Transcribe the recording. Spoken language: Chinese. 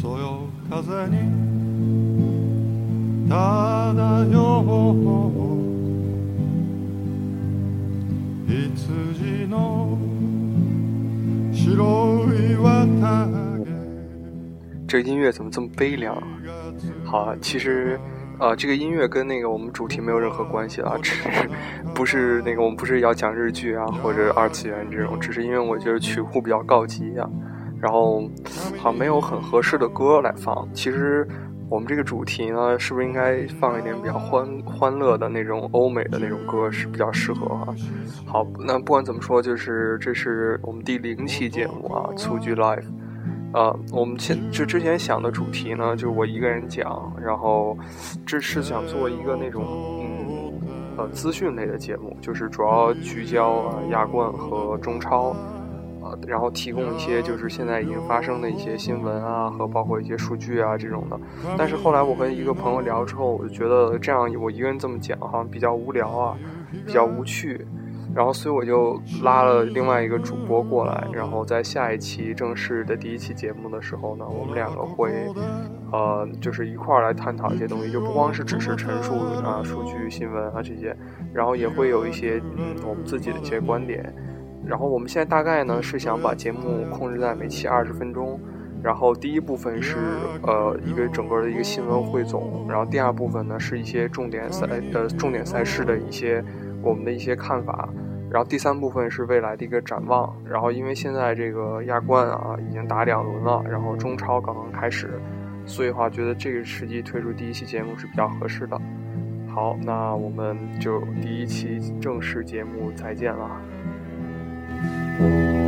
そよ風に漂う羊の白い綿毛这个音乐怎么这么悲凉啊？好啊，其实，呃，这个音乐跟那个我们主题没有任何关系啊，只是不是那个我们不是要讲日剧啊或者二次元这种，只是因为我觉得曲库比较高级呀、 然后好像没有很合适的歌来放。其实我们这个主题呢，是不是应该放一点比较欢欢乐的那种欧美的那种歌是比较适合哈、好，那不管怎么说，就是这是我们第零期节目啊，粗剧 Live。呃，我们前就之前想的主题呢，就是我一个人讲，然后这是想做一个那种嗯呃资讯类的节目，就是主要聚焦啊亚冠和中超，然后提供一些就是现在已经发生的一些新闻啊和包括一些数据啊这种的。但是后来我跟一个朋友聊之后，我就觉得这样我一个人这么讲好像比较无聊啊，比较无趣。然后，所以我就拉了另外一个主播过来，然后在下一期正式的第一期节目的时候呢，我们两个会，呃，就是一块儿来探讨一些东西，就不光是只是陈述啊、数据、新闻啊这些，然后也会有一些嗯我们自己的一些观点。然后我们现在大概呢是想把节目控制在每期二十分钟，然后第一部分是呃一个整个的一个新闻汇总，然后第二部分呢是一些重点赛呃重点赛事的一些我们的一些看法，然后第三部分是未来的一个展望。然后因为现在这个亚冠啊已经打两轮了，然后中超刚刚开始，所以的话觉得这个时机推出第一期节目是比较合适的。好，那我们就第一期正式节目再见了。「Thank you.